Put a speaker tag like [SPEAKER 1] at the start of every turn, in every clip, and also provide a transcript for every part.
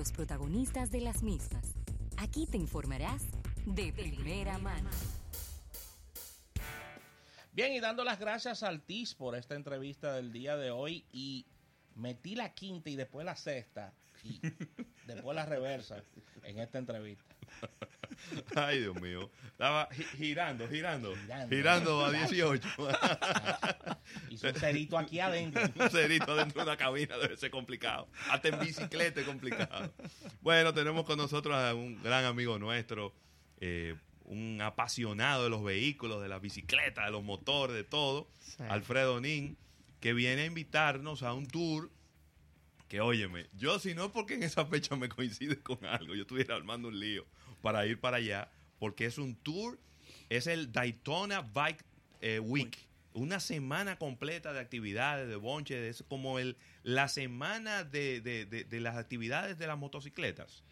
[SPEAKER 1] los protagonistas de las mismas. Aquí te informarás de primera mano.
[SPEAKER 2] Bien, y dando las gracias al TIS por esta entrevista del día de hoy y metí la quinta y después la sexta y después la reversa en esta entrevista.
[SPEAKER 3] Ay, Dios mío. Estaba girando, girando,
[SPEAKER 2] Girando.
[SPEAKER 3] girando, a 18.
[SPEAKER 2] Hizo un cerito aquí adentro.
[SPEAKER 3] Un cerito dentro de una cabina debe ser complicado. Hasta en bicicleta es complicado. Bueno, tenemos con nosotros a un gran amigo nuestro, eh, un apasionado de los vehículos, de las bicicletas, de los motores, de todo, Alfredo Nin, que viene a invitarnos a un tour que, óyeme, yo si no porque en esa fecha me coincide con algo, yo estuviera armando un lío para ir para allá, porque es un tour, es el Daytona Bike eh, Week. Una semana completa de actividades, de bonche, es como el, la semana de, de- de- de las actividades de las motocicletas.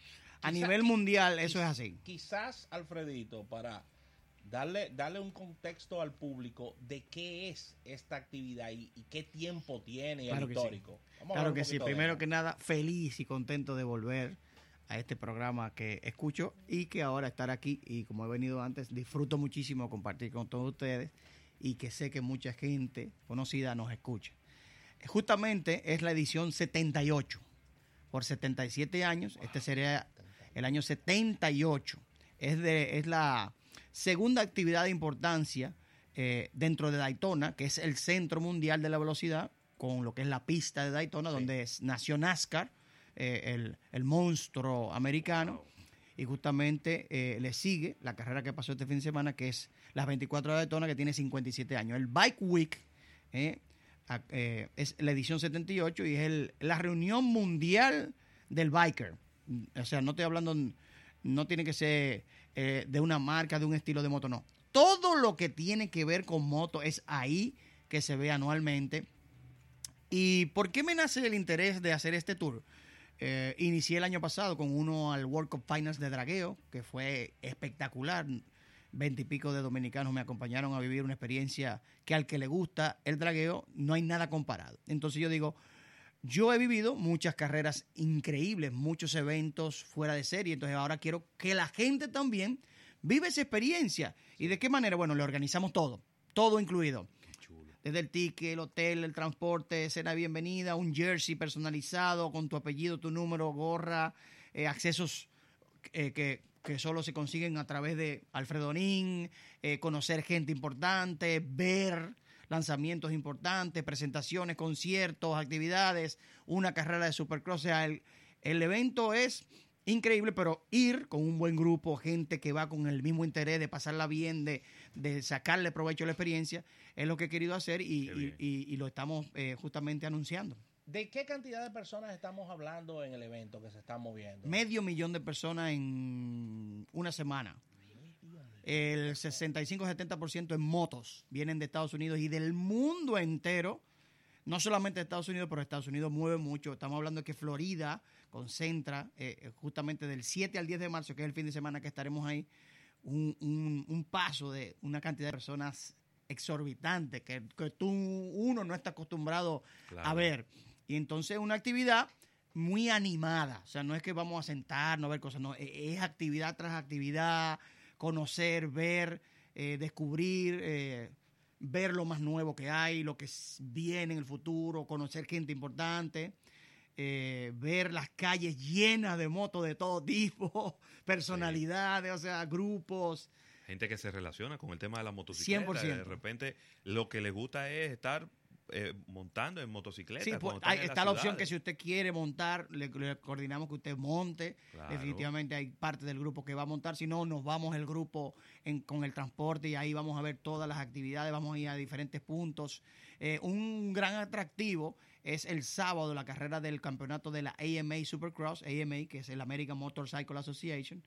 [SPEAKER 4] A
[SPEAKER 2] Quizá-
[SPEAKER 4] nivel mundial eso es así.
[SPEAKER 2] Quizás, Alfredito, para darle, darle un contexto al público de qué es esta actividad y, y qué tiempo tiene y
[SPEAKER 4] Claro
[SPEAKER 2] el
[SPEAKER 4] que sí.
[SPEAKER 2] histórico. Vamos
[SPEAKER 4] Claro que sí. Primero que nada, feliz y contento de volver a este programa que escucho y que ahora estar aquí y como he venido antes, disfruto muchísimo compartir con todos ustedes y que sé que mucha gente conocida nos escucha. Justamente es la edición 78. Por 77 años, este sería el año 78. Es, de, es la segunda actividad de importancia eh, dentro de Daytona, que es el centro mundial de la velocidad, con lo que es la pista de Daytona, donde es- nació NASCAR, eh, el, el monstruo americano. Y justamente eh, le sigue la carrera que pasó este fin de semana, que es las 24 de Daytona, que tiene 57 años. El Bike Week eh, es la edición 78 y es el- la reunión mundial del biker. O sea, no estoy hablando, no tiene que ser de una marca, de un estilo de moto, no. Todo lo que tiene que ver con moto es ahí que se ve anualmente. ¿Y por qué me nace el interés de hacer este tour? Eh, inicié el año pasado con uno al World Cup Finals de dragueo, que fue espectacular. Veintipico de dominicanos me acompañaron a vivir una experiencia que al que le gusta el dragueo no hay nada comparado. Entonces yo digo, yo he vivido muchas carreras increíbles, muchos eventos fuera de serie, entonces ahora quiero que la gente también vive esa experiencia. ¿Y de qué manera? Bueno, le organizamos todo, todo incluido. Desde el ticket, el hotel, el transporte, cena bienvenida, un jersey personalizado con tu apellido, tu número, gorra, eh, accesos eh, que, que solo se consiguen a través de Alfredo Nin, eh, conocer gente importante, ver lanzamientos importantes, presentaciones, conciertos, actividades, una carrera de supercross. O sea, el, el evento es increíble, pero ir con un buen grupo, gente que va con el mismo interés de pasarla bien, de, de sacarle provecho a la experiencia, es lo que he querido hacer y, y- y- y lo estamos eh, justamente anunciando.
[SPEAKER 2] ¿De qué cantidad de personas estamos hablando en el evento que se está moviendo?
[SPEAKER 4] Medio millón de personas en una semana. El 65-70% en motos vienen de Estados Unidos y del mundo entero. No solamente Estados Unidos, pero Estados Unidos mueve mucho. Estamos hablando de que Florida concentra eh, justamente del 7 al 10 de marzo, que es el fin de semana que estaremos ahí, un, un- un paso de una cantidad de personas exorbitante que, que tú, uno no está acostumbrado a ver. Y entonces una actividad muy animada. O sea, no es que vamos a sentarnos a ver cosas, no. e- Es actividad tras actividad, conocer, ver, eh, descubrir, eh, ver lo más nuevo que hay, lo que viene en el futuro, conocer gente importante. eh, ver las calles llenas de motos de todo tipo, personalidades, o sea, grupos.
[SPEAKER 3] Gente que se relaciona con el tema de la motocicleta.
[SPEAKER 4] 100%.
[SPEAKER 3] De repente, lo que les gusta es estar eh, montando en motocicleta.
[SPEAKER 4] Sí, pues, hay- está la opción que si usted quiere montar, le, le coordinamos que usted monte.
[SPEAKER 3] Claro.
[SPEAKER 4] Definitivamente hay parte del grupo que va a montar. Si no, nos vamos el grupo en- con el transporte y ahí vamos a ver todas las actividades, vamos a ir a diferentes puntos. Eh, un gran atractivo es el sábado la carrera del campeonato de la AMA Supercross, AMA, que es el American Motorcycle Association.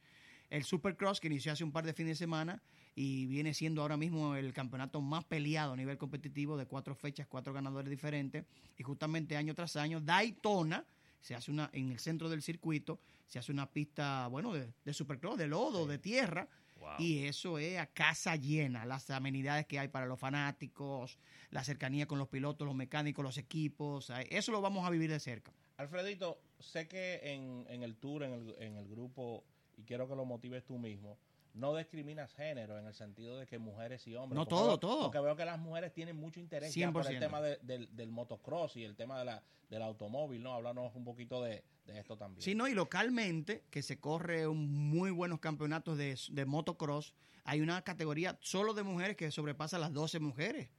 [SPEAKER 4] El Supercross que inició hace un par de fines de semana y viene siendo ahora mismo el campeonato más peleado a nivel competitivo de cuatro fechas, cuatro ganadores diferentes. Y justamente año tras año, Daytona se hace una, en el centro del circuito, se hace una pista, bueno, de, de supercross, de lodo, de tierra.
[SPEAKER 3] Wow.
[SPEAKER 4] Y eso es a casa llena, las amenidades que hay para los fanáticos, la cercanía con los pilotos, los mecánicos, los equipos, eso lo vamos a vivir de cerca.
[SPEAKER 2] Alfredito, sé que en, en el tour, en el, en el grupo, y quiero que lo motives tú mismo, no discriminas género en el sentido de que mujeres y hombres.
[SPEAKER 4] No,
[SPEAKER 2] porque
[SPEAKER 4] todo,
[SPEAKER 2] veo-
[SPEAKER 4] todo.
[SPEAKER 2] Porque veo que las mujeres tienen mucho interés ya por el
[SPEAKER 4] 100%.
[SPEAKER 2] tema de- del, del motocross y el tema de la, del automóvil, ¿no? Háblanos un poquito de, de esto también.
[SPEAKER 4] Sí, no, y localmente, que se corre un muy buenos campeonatos de, de motocross, hay una categoría solo de mujeres que sobrepasa las 12 mujeres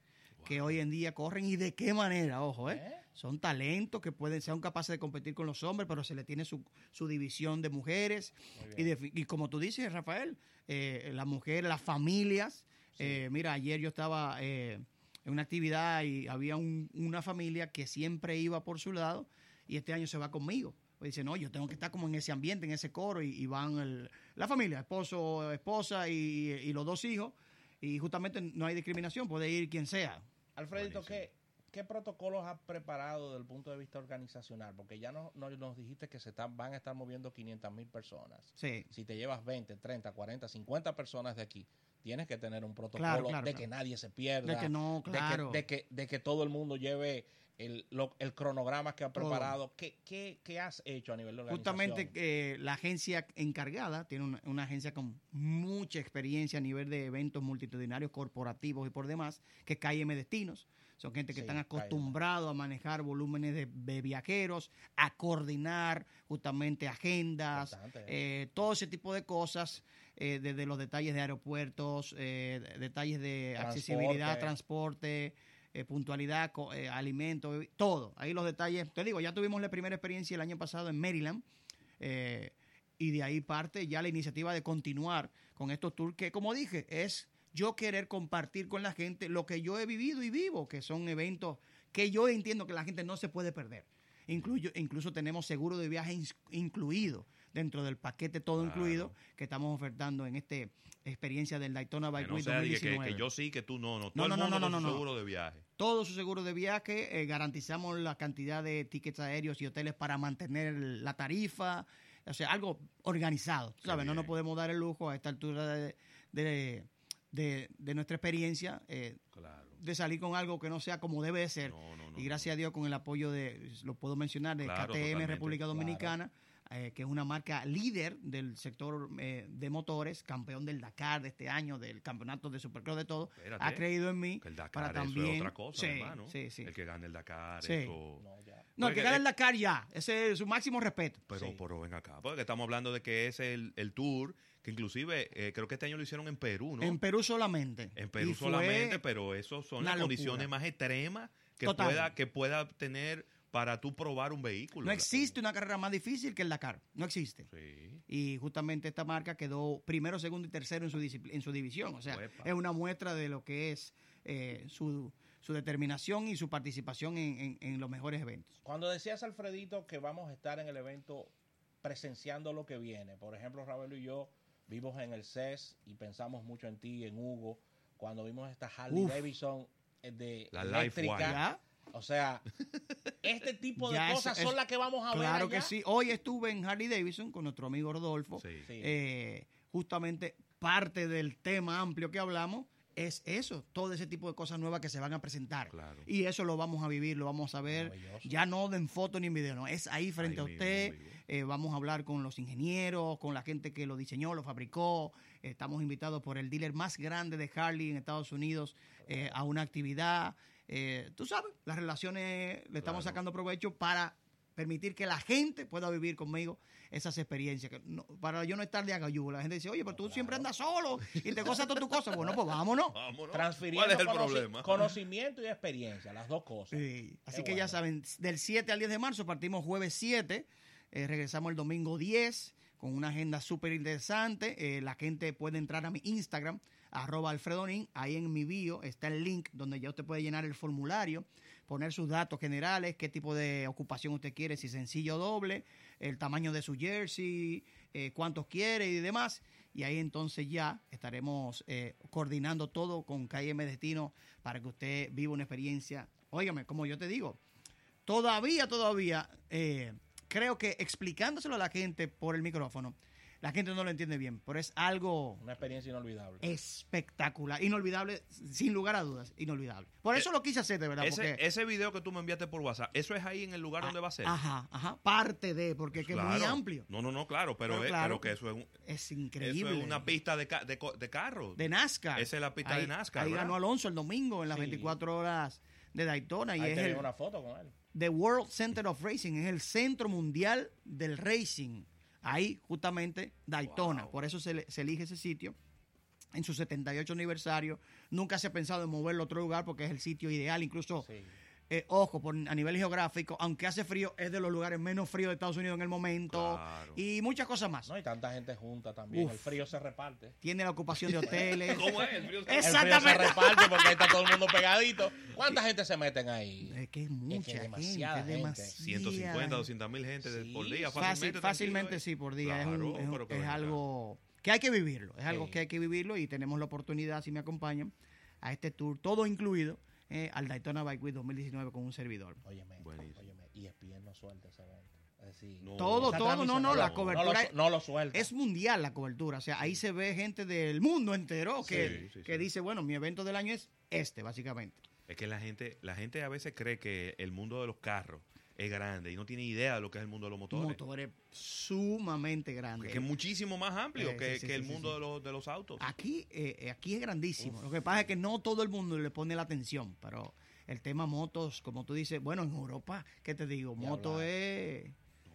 [SPEAKER 4] que hoy en día corren y de qué manera, ojo, ¿eh?
[SPEAKER 2] ¿Eh?
[SPEAKER 4] Son talentos que pueden ser capaces de competir con los hombres, pero se le tiene su, su división de mujeres. Y, de- y como tú dices, Rafael, eh, las mujeres, las familias. eh, mira, ayer yo estaba eh, en una actividad y había un- una familia que siempre iba por su lado y este año se va conmigo. Pues dice, no, yo tengo que estar como en ese ambiente, en ese coro, y, y van el- la familia, esposo, esposa y, y los dos hijos. Y justamente no hay discriminación, puede ir quien sea.
[SPEAKER 2] Alfredito. ¿qué, ¿qué protocolos has preparado desde el punto de vista organizacional? Porque ya no, no- nos dijiste que se están, van a estar moviendo 500 mil personas.
[SPEAKER 4] Sí.
[SPEAKER 2] Si te llevas 20, 30, 40, 50 personas de aquí, tienes que tener un protocolo
[SPEAKER 4] Claro, claro,
[SPEAKER 2] de
[SPEAKER 4] claro.
[SPEAKER 2] que nadie se pierda.
[SPEAKER 4] De que no,
[SPEAKER 2] de
[SPEAKER 4] claro.
[SPEAKER 2] De que, de que, de que todo el mundo lleve el, lo- el cronograma que ha preparado. ¿Qué, qué, qué has hecho a nivel de organización?
[SPEAKER 4] Justamente eh, la agencia encargada tiene una, una agencia con mucha experiencia a nivel de eventos multitudinarios corporativos y por demás, que es KM Destinos. Son gente que
[SPEAKER 2] Sí,
[SPEAKER 4] están acostumbrados a manejar volúmenes de, de viajeros, a coordinar justamente agendas, eh, todo ese tipo de cosas, eh, desde los detalles de aeropuertos, eh, de- detalles de
[SPEAKER 2] Transporte.
[SPEAKER 4] accesibilidad, transporte, eh, puntualidad, eh, alimentos, todo. Ahí los detalles. Te digo, ya tuvimos la primera experiencia el año pasado en Maryland. eh, y de ahí parte ya la iniciativa de continuar con estos tours que, como dije, es yo querer compartir con la gente lo que yo he vivido y vivo, que son eventos que yo entiendo que la gente no se puede perder. Incluyo, incluso tenemos seguro de viaje incluido dentro del paquete todo
[SPEAKER 3] Claro.
[SPEAKER 4] incluido que estamos ofertando en esta experiencia del Daytona Bike
[SPEAKER 3] no
[SPEAKER 4] Week
[SPEAKER 3] que, que-
[SPEAKER 4] 2019
[SPEAKER 3] que yo sí, que tú no. No, todo
[SPEAKER 4] No,
[SPEAKER 3] el
[SPEAKER 4] no, no,
[SPEAKER 3] mundo
[SPEAKER 4] no,
[SPEAKER 3] con
[SPEAKER 4] no,
[SPEAKER 3] su
[SPEAKER 4] no.
[SPEAKER 3] seguro de viaje.
[SPEAKER 4] todo su seguro de viaje, eh, garantizamos la cantidad de tickets aéreos y hoteles para mantener la tarifa, o sea, algo organizado, ¿sabes? No nos podemos dar el lujo a esta altura de, de, de- de nuestra experiencia eh,
[SPEAKER 3] Claro.
[SPEAKER 4] de salir con algo que no sea como debe de ser.
[SPEAKER 3] No, no, no,
[SPEAKER 4] y gracias a Dios con el apoyo de, lo puedo mencionar, de
[SPEAKER 3] Claro,
[SPEAKER 4] KTM
[SPEAKER 3] totalmente.
[SPEAKER 4] República Dominicana, eh, que es una marca líder del sector eh, de motores, campeón del Dakar de este año, del campeonato de Supercross de todo,
[SPEAKER 3] Espérate.
[SPEAKER 4] ha creído en mí
[SPEAKER 3] Que el Dakar
[SPEAKER 4] para
[SPEAKER 3] eso
[SPEAKER 4] también...
[SPEAKER 3] es otra cosa,
[SPEAKER 4] Sí,
[SPEAKER 3] hermano.
[SPEAKER 4] sí, sí.
[SPEAKER 3] El que gane el Dakar,
[SPEAKER 4] Sí.
[SPEAKER 3] eso...
[SPEAKER 2] No, ya.
[SPEAKER 4] No, el que gana
[SPEAKER 3] es-
[SPEAKER 4] el Dakar ya, ese es su máximo respeto.
[SPEAKER 3] Pero,
[SPEAKER 2] Sí.
[SPEAKER 3] pero ven acá, porque estamos hablando de que es el, el tour, que inclusive eh, creo que este año lo hicieron en Perú, ¿no?
[SPEAKER 4] En Perú solamente.
[SPEAKER 3] En Perú solamente, pero eso son las
[SPEAKER 4] locura.
[SPEAKER 3] condiciones más extremas que
[SPEAKER 4] Total.
[SPEAKER 3] pueda, que pueda tener para tú probar un vehículo.
[SPEAKER 4] No existe una carrera más difícil que el Dakar, no existe.
[SPEAKER 3] Sí.
[SPEAKER 4] Y justamente esta marca quedó primero, segundo y tercero en su, en su división. O sea,
[SPEAKER 3] Uepa.
[SPEAKER 4] es una muestra de lo que es eh, su, su determinación y su participación en, en- en los mejores eventos.
[SPEAKER 2] Cuando decías, Alfredito, que vamos a estar en el evento presenciando lo que viene, por ejemplo, Ravelo y yo vimos en el CES y pensamos mucho en ti, en Hugo, cuando vimos esta Harley
[SPEAKER 4] Uf.
[SPEAKER 2] Davidson eh, de
[SPEAKER 3] La
[SPEAKER 2] eléctrica. O sea, este tipo de
[SPEAKER 4] Ya
[SPEAKER 2] cosas
[SPEAKER 4] es-
[SPEAKER 2] son las que vamos a ver.
[SPEAKER 4] Claro que sí. Hoy estuve en Harley Davidson con nuestro amigo Rodolfo.
[SPEAKER 3] Sí.
[SPEAKER 2] Sí.
[SPEAKER 4] Eh, justamente parte del tema amplio que hablamos es eso, todo ese tipo de cosas nuevas que se van a presentar.
[SPEAKER 3] Claro.
[SPEAKER 4] Y eso lo vamos a vivir, lo vamos a ver, ya no en foto ni en video, no, es ahí frente
[SPEAKER 3] Ahí
[SPEAKER 4] a usted.
[SPEAKER 3] vivo.
[SPEAKER 4] Eh, vamos a hablar con los ingenieros, con la gente que lo diseñó, lo fabricó. Estamos invitados por el dealer más grande de Harley en Estados Unidos eh, a una actividad. Eh, tú sabes, las relaciones le estamos
[SPEAKER 3] Claro.
[SPEAKER 4] sacando provecho para permitir que la gente pueda vivir conmigo esas experiencias. Que no- para yo no estar de agayú. La gente dice, oye, pero tú siempre andas solo y te cosas todas tus cosas. Bueno, pues vámonos.
[SPEAKER 3] Vámonos.
[SPEAKER 2] Transfiriendo
[SPEAKER 3] ¿Cuál es el
[SPEAKER 2] conoci-
[SPEAKER 3] problema?
[SPEAKER 2] conocimiento y experiencia, las dos cosas.
[SPEAKER 4] Sí, Así
[SPEAKER 2] Qué
[SPEAKER 4] que ya saben, del 7 al 10 de marzo partimos jueves 7, eh, regresamos el domingo 10 con una agenda súper interesante. Eh, la gente puede entrar a mi Instagram, arroba alfredonin, ahí en mi bio está el link donde ya usted puede llenar el formulario, poner sus datos generales, qué tipo de ocupación usted quiere, si sencillo o doble, el tamaño de su jersey, eh, cuántos quiere y demás. Y ahí entonces ya estaremos eh, coordinando todo con KM Destino para que usted viva una experiencia. Óigame, como yo te digo, todavía, todavía, eh, creo que explicándoselo a la gente por el micrófono, la gente no lo entiende bien, pero es algo
[SPEAKER 2] Una experiencia inolvidable.
[SPEAKER 4] espectacular, inolvidable, sin lugar a dudas, inolvidable. Por eso lo quise hacer, de verdad.
[SPEAKER 3] Ese,
[SPEAKER 4] porque,
[SPEAKER 3] ese video que tú me enviaste por WhatsApp, ¿eso es ahí en el lugar donde va a ser?
[SPEAKER 4] Ajá, ajá, parte de, porque que es muy amplio.
[SPEAKER 3] No, no, no, claro, pero,
[SPEAKER 4] Pero
[SPEAKER 3] es-
[SPEAKER 4] claro.
[SPEAKER 3] pero que eso es, un-
[SPEAKER 4] Es
[SPEAKER 3] eso
[SPEAKER 4] increíble.
[SPEAKER 3] es una pista de, de, de carro.
[SPEAKER 4] de NASCAR.
[SPEAKER 3] Esa es la pista
[SPEAKER 4] Ahí-
[SPEAKER 3] de NASCAR,
[SPEAKER 4] Ahí
[SPEAKER 3] ¿verdad?
[SPEAKER 4] ganó Alonso el domingo en las
[SPEAKER 2] Sí.
[SPEAKER 4] 24 horas de Daytona y
[SPEAKER 2] Ahí te vi
[SPEAKER 4] el
[SPEAKER 2] una foto con él.
[SPEAKER 4] The World Center of Racing, es el centro mundial del racing. Ahí justamente Daytona,
[SPEAKER 3] Wow.
[SPEAKER 4] por eso se, elige ese sitio. En su 78 aniversario, nunca se ha pensado en moverlo a otro lugar porque es el sitio ideal. Incluso,
[SPEAKER 2] Sí.
[SPEAKER 4] Eh, ojo, por, a nivel geográfico, aunque hace frío, es de los lugares menos fríos de Estados Unidos en el momento.
[SPEAKER 3] Claro.
[SPEAKER 4] Y muchas cosas más.
[SPEAKER 2] No hay tanta gente junta también.
[SPEAKER 4] Uf.
[SPEAKER 2] El frío se reparte.
[SPEAKER 4] Tiene la ocupación de hoteles.
[SPEAKER 3] ¿Cómo es? El frío se-
[SPEAKER 2] El frío se
[SPEAKER 4] Exactamente.
[SPEAKER 2] reparte porque ahí está todo el mundo pegadito. ¿Cuánta gente se meten ahí?
[SPEAKER 4] Es que es mucha gente,
[SPEAKER 2] demasiada
[SPEAKER 4] es
[SPEAKER 2] gente.
[SPEAKER 4] demasiada.
[SPEAKER 3] 150, 200 mil gente
[SPEAKER 2] Sí,
[SPEAKER 3] por día.
[SPEAKER 4] Fácil-
[SPEAKER 3] Fácilmente,
[SPEAKER 4] fácilmente sí, por día. es un-
[SPEAKER 3] Claro,
[SPEAKER 4] es, un-
[SPEAKER 3] que
[SPEAKER 4] algo que hay que vivirlo. Es algo
[SPEAKER 2] Sí.
[SPEAKER 4] que hay que vivirlo y tenemos la oportunidad, si me acompañan, a este tour, todo incluido, eh, al Daytona Bike Week 2019 con un servidor.
[SPEAKER 2] Óyeme,
[SPEAKER 3] Buenísimo.
[SPEAKER 2] óyeme. Y ESPN no suelta ese evento.
[SPEAKER 3] No.
[SPEAKER 4] Todo, todo, no, no, la
[SPEAKER 2] lo-
[SPEAKER 4] cobertura
[SPEAKER 2] No lo, no lo suelta.
[SPEAKER 4] Es mundial la cobertura, o sea, ahí se ve gente del mundo entero que,
[SPEAKER 3] Sí, sí,
[SPEAKER 4] que
[SPEAKER 3] sí.
[SPEAKER 4] dice, bueno, mi evento del año es este, básicamente.
[SPEAKER 3] Es que la gente, la gente a veces cree que el mundo de los carros es grande y no tiene idea de lo que es el mundo de los motores.
[SPEAKER 4] Motores sumamente grandes.
[SPEAKER 3] Que es muchísimo más amplio
[SPEAKER 4] Eh,
[SPEAKER 3] que,
[SPEAKER 4] sí, sí,
[SPEAKER 3] que el
[SPEAKER 4] sí,
[SPEAKER 3] mundo. De, los, de los autos.
[SPEAKER 4] Aquí, eh, aquí es grandísimo. Lo que pasa es que no todo el mundo le pone la atención, pero el tema motos, como tú dices, bueno, en Europa, ¿qué te digo? Moto es...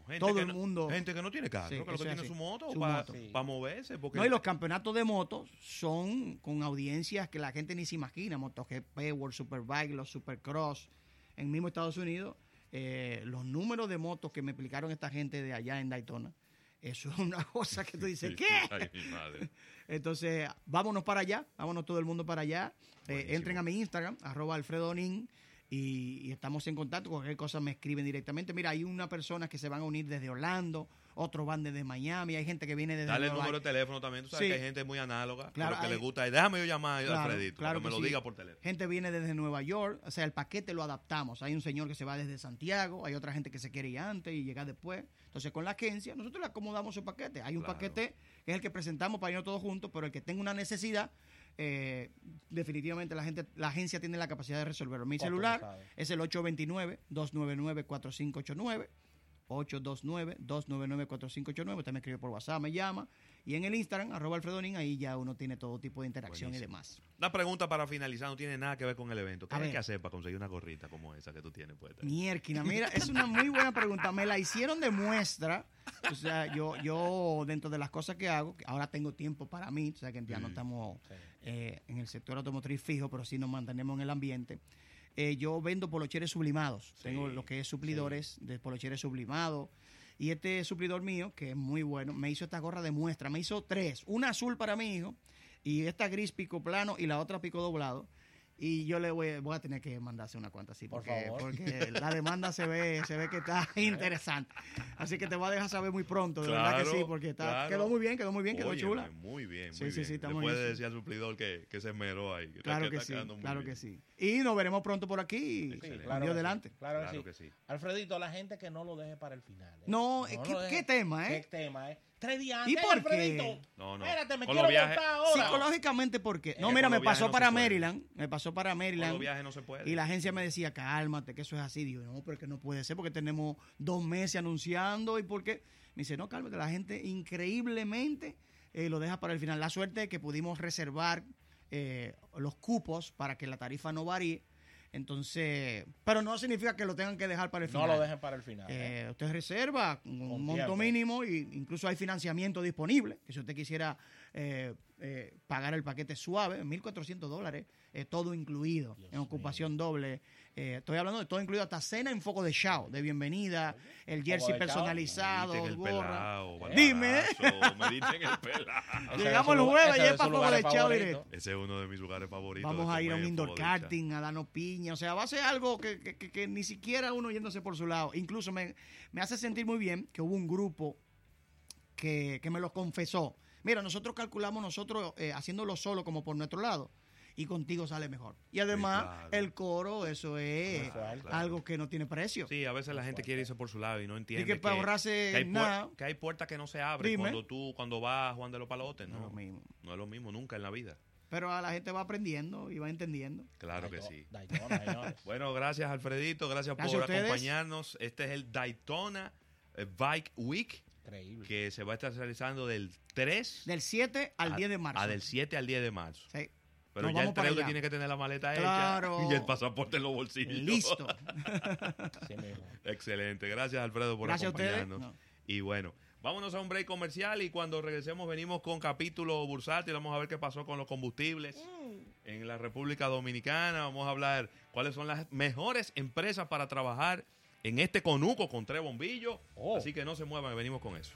[SPEAKER 3] Gente
[SPEAKER 4] todo el
[SPEAKER 3] no-
[SPEAKER 4] mundo-
[SPEAKER 3] Gente que no tiene carro,
[SPEAKER 4] Sí,
[SPEAKER 3] que lo que tiene
[SPEAKER 4] así.
[SPEAKER 3] su moto
[SPEAKER 4] Su
[SPEAKER 3] para moverse. Porque
[SPEAKER 4] No, y los campeonatos de motos son con audiencias que la gente ni se imagina. MotoGP, World Superbike, los Supercross. En mismo Estados Unidos, eh, los números de motos que me explicaron esta gente de allá en Daytona, eso es una cosa que tú dices, ¿qué?
[SPEAKER 3] ay, mi madre.
[SPEAKER 4] Entonces, vámonos para allá, vámonos todo el mundo para allá. Eh, entren a mi Instagram, arroba Alfredo Nin, y, y estamos en contacto. Cualquier cosa me escriben directamente. Mira, hay una persona que se van a unir desde Orlando, otros van desde Miami, hay gente que viene desde
[SPEAKER 3] Dale el número de teléfono también. Tú sabes
[SPEAKER 4] Sí.
[SPEAKER 3] que hay gente muy análoga.
[SPEAKER 4] Claro,
[SPEAKER 3] que lo que
[SPEAKER 4] hay-
[SPEAKER 3] le gusta déjame yo llamar
[SPEAKER 4] Claro,
[SPEAKER 3] Alfredito.
[SPEAKER 4] claro
[SPEAKER 3] para que me lo
[SPEAKER 4] sí.
[SPEAKER 3] diga por teléfono.
[SPEAKER 4] Gente viene desde Nueva York, o sea, el paquete lo adaptamos. Hay un señor que se va desde Santiago, hay otra gente que se quiere ir antes y llegar después. Entonces, con la agencia, nosotros le acomodamos su paquete. Hay un
[SPEAKER 3] Claro.
[SPEAKER 4] paquete que es el que presentamos para irnos todos juntos, pero el que tenga una necesidad, eh, definitivamente la gente, la agencia tiene la capacidad de resolverlo. Mi celular es el 829-299-4589. 829-299-4589. Usted me escribe por WhatsApp, me llama. Y en el Instagram, arroba Alfredonín, ahí ya uno tiene todo tipo de interacción y demás.
[SPEAKER 3] Una pregunta para finalizar, no tiene nada que ver con el evento. ¿Qué
[SPEAKER 4] A
[SPEAKER 3] hay
[SPEAKER 4] ver.
[SPEAKER 3] que hacer para conseguir una gorrita como esa que tú tienes puesta?
[SPEAKER 4] Mierquina, mira, es una muy buena pregunta. Me la hicieron de muestra. O sea, yo, yo dentro de las cosas que hago, ahora tengo tiempo para mí, o sea que ya no
[SPEAKER 3] Sí.
[SPEAKER 4] estamos
[SPEAKER 2] Sí.
[SPEAKER 4] eh, en el sector automotriz fijo, pero sí nos mantenemos en el ambiente. Eh, yo vendo polocheres sublimados. Tengo lo que es suplidores de polocheres sublimados. Y este suplidor mío, que es muy bueno, me hizo esta gorra de muestra. Me hizo tres. Una azul para mi hijo y esta gris pico plano y la otra pico doblado. Y yo le voy, voy a tener que mandarse una cuanta así,
[SPEAKER 2] Por
[SPEAKER 4] porque,
[SPEAKER 2] favor.
[SPEAKER 4] porque la demanda se ve, se ve que está interesante. Así que te voy a dejar saber muy pronto, de verdad que sí, porque está,
[SPEAKER 3] claro.
[SPEAKER 4] quedó muy bien, quedó muy bien, quedó chula.
[SPEAKER 3] Muy bien,
[SPEAKER 4] Sí,
[SPEAKER 3] muy
[SPEAKER 4] sí,
[SPEAKER 3] bien.
[SPEAKER 4] sí, estamos eso.
[SPEAKER 3] decir al suplidor que, que se esmeró ahí. que está-
[SPEAKER 4] Claro
[SPEAKER 3] que
[SPEAKER 4] que
[SPEAKER 3] está
[SPEAKER 4] sí, claro
[SPEAKER 3] bien.
[SPEAKER 4] que sí. Y nos veremos pronto por aquí.
[SPEAKER 2] Sí, claro
[SPEAKER 4] Dios
[SPEAKER 2] que
[SPEAKER 4] delante.
[SPEAKER 2] sí, Claro,
[SPEAKER 3] Claro
[SPEAKER 2] que,
[SPEAKER 3] que
[SPEAKER 2] sí.
[SPEAKER 3] sí.
[SPEAKER 2] Alfredito, la gente que no lo deje para el final. ¿eh?
[SPEAKER 4] No, ¿qué-
[SPEAKER 2] lo
[SPEAKER 4] qué tema, eh?
[SPEAKER 2] ¿Qué tema, eh? Tres días
[SPEAKER 4] ¿Y
[SPEAKER 2] antes.
[SPEAKER 4] por
[SPEAKER 2] Ay,
[SPEAKER 4] qué?
[SPEAKER 3] No, no.
[SPEAKER 2] Espérate, me
[SPEAKER 3] Con
[SPEAKER 2] quiero
[SPEAKER 3] viajes-
[SPEAKER 2] ahora.
[SPEAKER 4] Psicológicamente, ¿por qué? No, mira, me pasó
[SPEAKER 3] no
[SPEAKER 4] para. Maryland. Me pasó para Maryland.
[SPEAKER 3] los viajes no se puede.
[SPEAKER 4] Y la agencia me decía, cálmate, que eso es así. Digo, no, pero que no puede ser porque tenemos dos meses anunciando y porque... Me dice, no, cálmate, la gente increíblemente eh, lo deja para el final. La suerte es que pudimos reservar eh, los cupos para que la tarifa no varíe. Entonces, pero no significa que lo tengan que dejar para el
[SPEAKER 2] No
[SPEAKER 4] final.
[SPEAKER 2] lo dejen para el final. ¿eh?
[SPEAKER 4] Eh, usted reserva un monto mínimo y incluso hay financiamiento disponible. Que si usted quisiera eh, eh, pagar el paquete suave, 1.400 dólares, eh, todo incluido,
[SPEAKER 2] Dios
[SPEAKER 4] en ocupación doble. Eh, estoy hablando de todo incluido, hasta cena en foco de show, de bienvenida, el jersey
[SPEAKER 2] de chao.
[SPEAKER 4] personalizado,
[SPEAKER 3] Me el
[SPEAKER 4] gorra. Dime.
[SPEAKER 3] Me el
[SPEAKER 4] llegamos el jueves y es para Fogo de Chao directo.
[SPEAKER 3] Ese es uno de mis lugares favoritos.
[SPEAKER 4] Vamos a ir a un indoor
[SPEAKER 3] Chao.
[SPEAKER 4] karting, a darnos piña. O sea, va a ser algo que, que- que- que ni siquiera uno yéndose por su lado. Incluso me, me hace sentir muy bien que hubo un grupo que, que me lo confesó. Mira, nosotros calculamos nosotros eh, haciéndolo solo como por nuestro lado. y contigo sale mejor. Y además,
[SPEAKER 3] claro.
[SPEAKER 4] el coro, eso es algo que no tiene precio.
[SPEAKER 3] Sí, a veces la gente quiere irse por su lado y no entiende
[SPEAKER 4] Y que para ahorrarse
[SPEAKER 3] que hay,
[SPEAKER 4] nada.
[SPEAKER 3] que hay puertas que no se abren
[SPEAKER 4] Dime.
[SPEAKER 3] cuando tú cuando vas a Juan de los Palotes,
[SPEAKER 4] No
[SPEAKER 3] ¿no?
[SPEAKER 4] es lo mismo.
[SPEAKER 3] No es lo mismo nunca en la vida.
[SPEAKER 4] Pero a la gente va aprendiendo y va entendiendo.
[SPEAKER 3] Claro que sí.
[SPEAKER 2] Daytona.
[SPEAKER 3] Bueno, gracias Alfredito, gracias,
[SPEAKER 4] Gracias
[SPEAKER 3] por acompañarnos. Este es el Daytona eh, Bike Week
[SPEAKER 2] Increíble.
[SPEAKER 3] que se va a estar realizando del 3
[SPEAKER 4] Del 7 al
[SPEAKER 3] a-
[SPEAKER 4] 10 de marzo.
[SPEAKER 3] a del 7 al 10 de marzo.
[SPEAKER 4] Sí.
[SPEAKER 3] Pero
[SPEAKER 4] Nos
[SPEAKER 3] ya el
[SPEAKER 4] para
[SPEAKER 3] 3 usted
[SPEAKER 4] allá.
[SPEAKER 3] tiene que tener la maleta
[SPEAKER 4] Claro.
[SPEAKER 3] hecha y el pasaporte en los bolsillos.
[SPEAKER 4] Listo.
[SPEAKER 2] Mismo.
[SPEAKER 3] Excelente. Gracias Alfredo por
[SPEAKER 4] Gracias a ustedes.
[SPEAKER 3] acompañarnos.
[SPEAKER 4] No.
[SPEAKER 3] Y bueno, vámonos a un break comercial y cuando regresemos venimos con capítulo bursátil. Vamos a ver qué pasó con los combustibles en la República Dominicana. Vamos a hablar cuáles son las mejores empresas para trabajar en este conuco con tres bombillos.
[SPEAKER 2] Oh.
[SPEAKER 3] Así que no se muevan, venimos con eso.